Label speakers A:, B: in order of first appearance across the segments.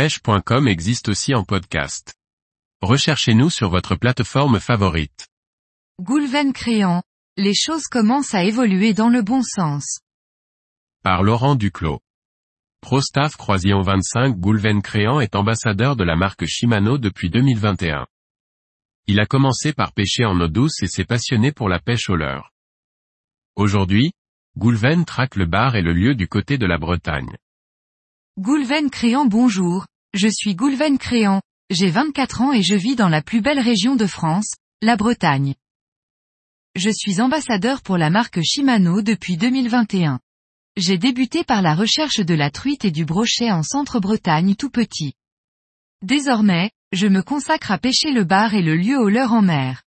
A: pêche.com existe aussi en podcast. Recherchez-nous sur votre plateforme favorite.
B: Goulven créant, les choses commencent à évoluer dans le bon sens.
A: Par Laurent Duclos. ProStaff Croisillon 25 Goulven Créant est ambassadeur de la marque Shimano depuis 2021. Il a commencé par pêcher en eau douce et s'est passionné pour la pêche au leurre. Aujourd'hui, Goulven traque le bar et le lieu du côté de la Bretagne.
B: Goulven Créant bonjour, je suis Goulven Créant, j'ai 24 ans et je vis dans la plus belle région de France, la Bretagne. Je suis ambassadeur pour la marque Shimano depuis 2021. J'ai débuté par la recherche de la truite et du brochet en centre-Bretagne tout petit. Désormais, je me consacre à pêcher le bar et le lieu au leurre en mer.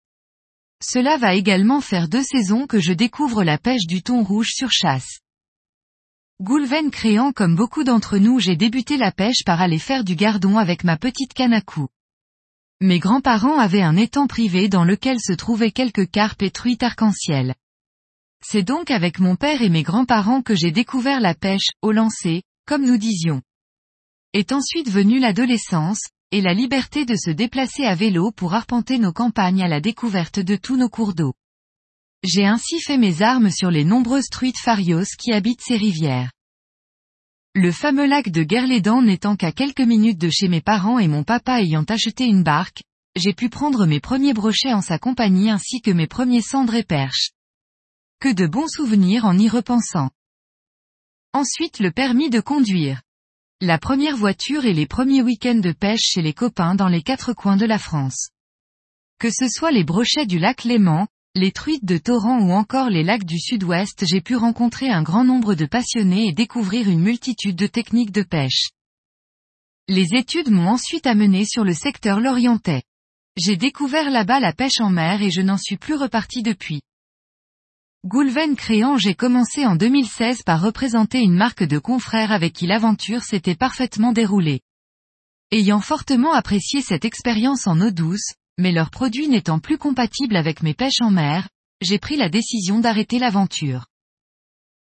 B: Cela va également faire deux saisons que je découvre la pêche du thon rouge sur chasse. Goulven créant comme beaucoup d'entre nous j'ai débuté la pêche par aller faire du gardon avec ma petite canne à. Mes grands-parents avaient un étang privé dans lequel se trouvaient quelques carpes et truites arc-en-ciel. C'est donc avec mon père et mes grands-parents que j'ai découvert la pêche, au lancer, comme nous disions. Est ensuite venue l'adolescence, et la liberté de se déplacer à vélo pour arpenter nos campagnes à la découverte de tous nos cours d'eau. J'ai ainsi fait mes armes sur les nombreuses truites farios qui habitent ces rivières. Le fameux lac de Guerlédan n'étant qu'à quelques minutes de chez mes parents et mon papa ayant acheté une barque, j'ai pu prendre mes premiers brochets en sa compagnie ainsi que mes premiers cendres et perches. Que de bons souvenirs en y repensant. Ensuite le permis de conduire. La première voiture et les premiers week-ends de pêche chez les copains dans les quatre coins de la France. Que ce soit les brochets du lac Léman, les truites de torrent ou encore les lacs du sud-ouest j'ai pu rencontrer un grand nombre de passionnés et découvrir une multitude de techniques de pêche. Les études m'ont ensuite amené sur le secteur lorientais. J'ai découvert là-bas la pêche en mer et je n'en suis plus reparti depuis. Goulven créant j'ai commencé en 2016 par représenter une marque de confrères avec qui l'aventure s'était parfaitement déroulée. Ayant fortement apprécié cette expérience en eau douce, mais leurs produits n'étant plus compatibles avec mes pêches en mer, j'ai pris la décision d'arrêter l'aventure.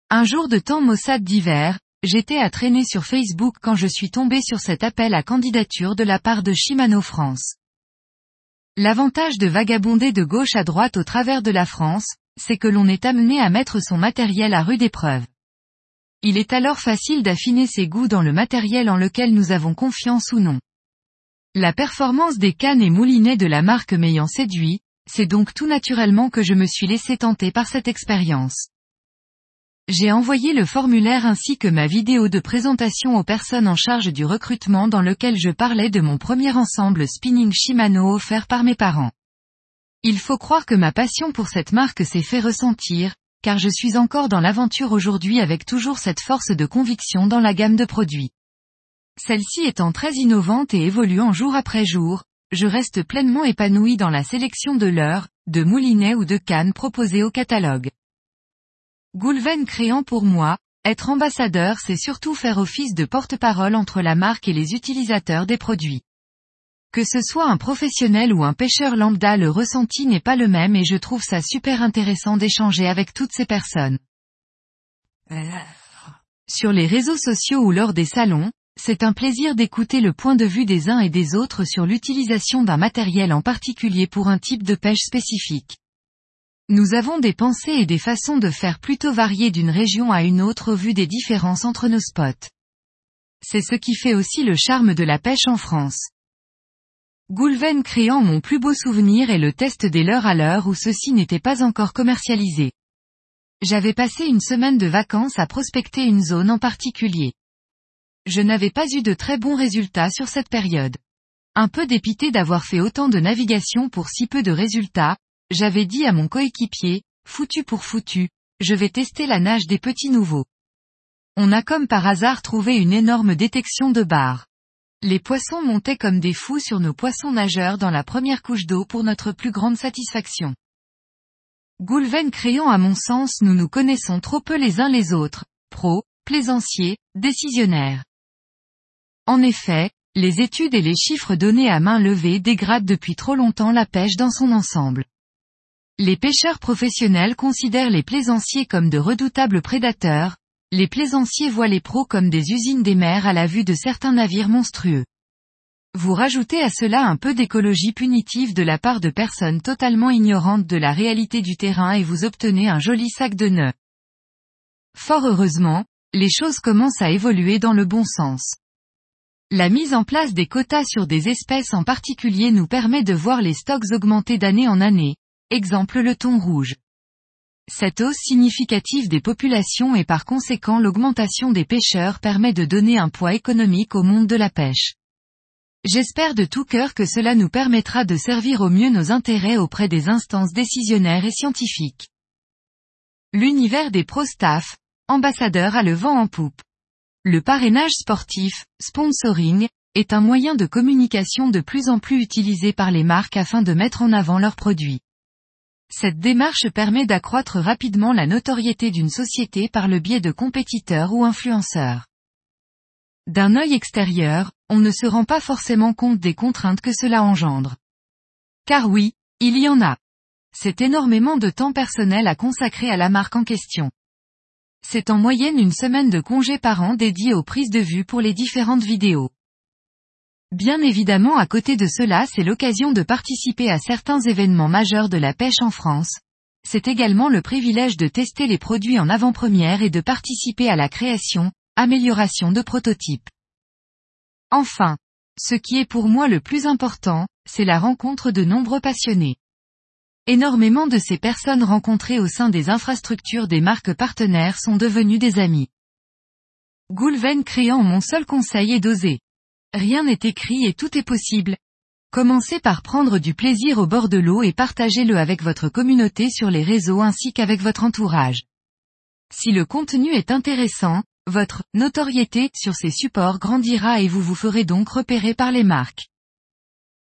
B: Un jour de temps maussade d'hiver, j'étais à traîner sur Facebook quand je suis tombé sur cet appel à candidature de la part de Shimano France. L'avantage de vagabonder de gauche à droite au travers de la France, c'est que l'on est amené à mettre son matériel à rude épreuve. Il est alors facile d'affiner ses goûts dans le matériel en lequel nous avons confiance ou non. La performance des cannes et moulinets de la marque m'ayant séduit, c'est donc tout naturellement que je me suis laissé tenter par cette expérience. J'ai envoyé le formulaire ainsi que ma vidéo de présentation aux personnes en charge du recrutement dans lequel je parlais de mon premier ensemble spinning Shimano offert par mes parents. Il faut croire que ma passion pour cette marque s'est fait ressentir, car je suis encore dans l'aventure aujourd'hui avec toujours cette force de conviction dans la gamme de produits. Celle-ci étant très innovante et évoluant jour après jour, je reste pleinement épanoui dans la sélection de l'heure, de moulinets ou de cannes proposées au catalogue. Goulven créant pour moi, être ambassadeur c'est surtout faire office de porte-parole entre la marque et les utilisateurs des produits. Que ce soit un professionnel ou un pêcheur lambda le ressenti n'est pas le même et je trouve ça super intéressant d'échanger avec toutes ces personnes. Sur les réseaux sociaux ou lors des salons, c'est un plaisir d'écouter le point de vue des uns et des autres sur l'utilisation d'un matériel en particulier pour un type de pêche spécifique. Nous avons des pensées et des façons de faire plutôt variées d'une région à une autre au vu des différences entre nos spots. C'est ce qui fait aussi le charme de la pêche en France. Goulven créant mon plus beau souvenir est le test des leurres à l'heure où ceci n'était pas encore commercialisé. J'avais passé une semaine de vacances à prospecter une zone en particulier. Je n'avais pas eu de très bons résultats sur cette période. Un peu dépité d'avoir fait autant de navigation pour si peu de résultats, j'avais dit à mon coéquipier, foutu pour foutu, je vais tester la nage des petits nouveaux. On a comme par hasard trouvé une énorme détection de barres. Les poissons montaient comme des fous sur nos poissons nageurs dans la première couche d'eau pour notre plus grande satisfaction. Goulven créant à mon sens nous nous connaissons trop peu les uns les autres, pros, plaisanciers, décisionnaires. En effet, les études et les chiffres donnés à main levée dégradent depuis trop longtemps la pêche dans son ensemble. Les pêcheurs professionnels considèrent les plaisanciers comme de redoutables prédateurs, les plaisanciers voient les pros comme des usines des mers à la vue de certains navires monstrueux. Vous rajoutez à cela un peu d'écologie punitive de la part de personnes totalement ignorantes de la réalité du terrain et vous obtenez un joli sac de nœuds. Fort heureusement, les choses commencent à évoluer dans le bon sens. La mise en place des quotas sur des espèces en particulier nous permet de voir les stocks augmenter d'année en année, exemple le thon rouge. Cette hausse significative des populations et par conséquent l'augmentation des pêcheurs permet de donner un poids économique au monde de la pêche. J'espère de tout cœur que cela nous permettra de servir au mieux nos intérêts auprès des instances décisionnaires et scientifiques. L'univers des pro-staff, à le vent en poupe. Le parrainage sportif, sponsoring, est un moyen de communication de plus en plus utilisé par les marques afin de mettre en avant leurs produits. Cette démarche permet d'accroître rapidement la notoriété d'une société par le biais de compétiteurs ou influenceurs. D'un œil extérieur, on ne se rend pas forcément compte des contraintes que cela engendre. Car oui, il y en a. C'est énormément de temps personnel à consacrer à la marque en question. C'est en moyenne une semaine de congé par an dédiée aux prises de vue pour les différentes vidéos. Bien évidemment à côté de cela c'est l'occasion de participer à certains événements majeurs de la pêche en France. C'est également le privilège de tester les produits en avant-première et de participer à la création, amélioration de prototypes. Enfin, ce qui est pour moi le plus important, c'est la rencontre de nombreux passionnés. Énormément de ces personnes rencontrées au sein des infrastructures des marques partenaires sont devenues des amis. Goulven créant mon seul conseil est d'oser. Rien n'est écrit et tout est possible. Commencez par prendre du plaisir au bord de l'eau et partagez-le avec votre communauté sur les réseaux ainsi qu'avec votre entourage. Si le contenu est intéressant, votre notoriété sur ces supports grandira et vous vous ferez donc repérer par les marques.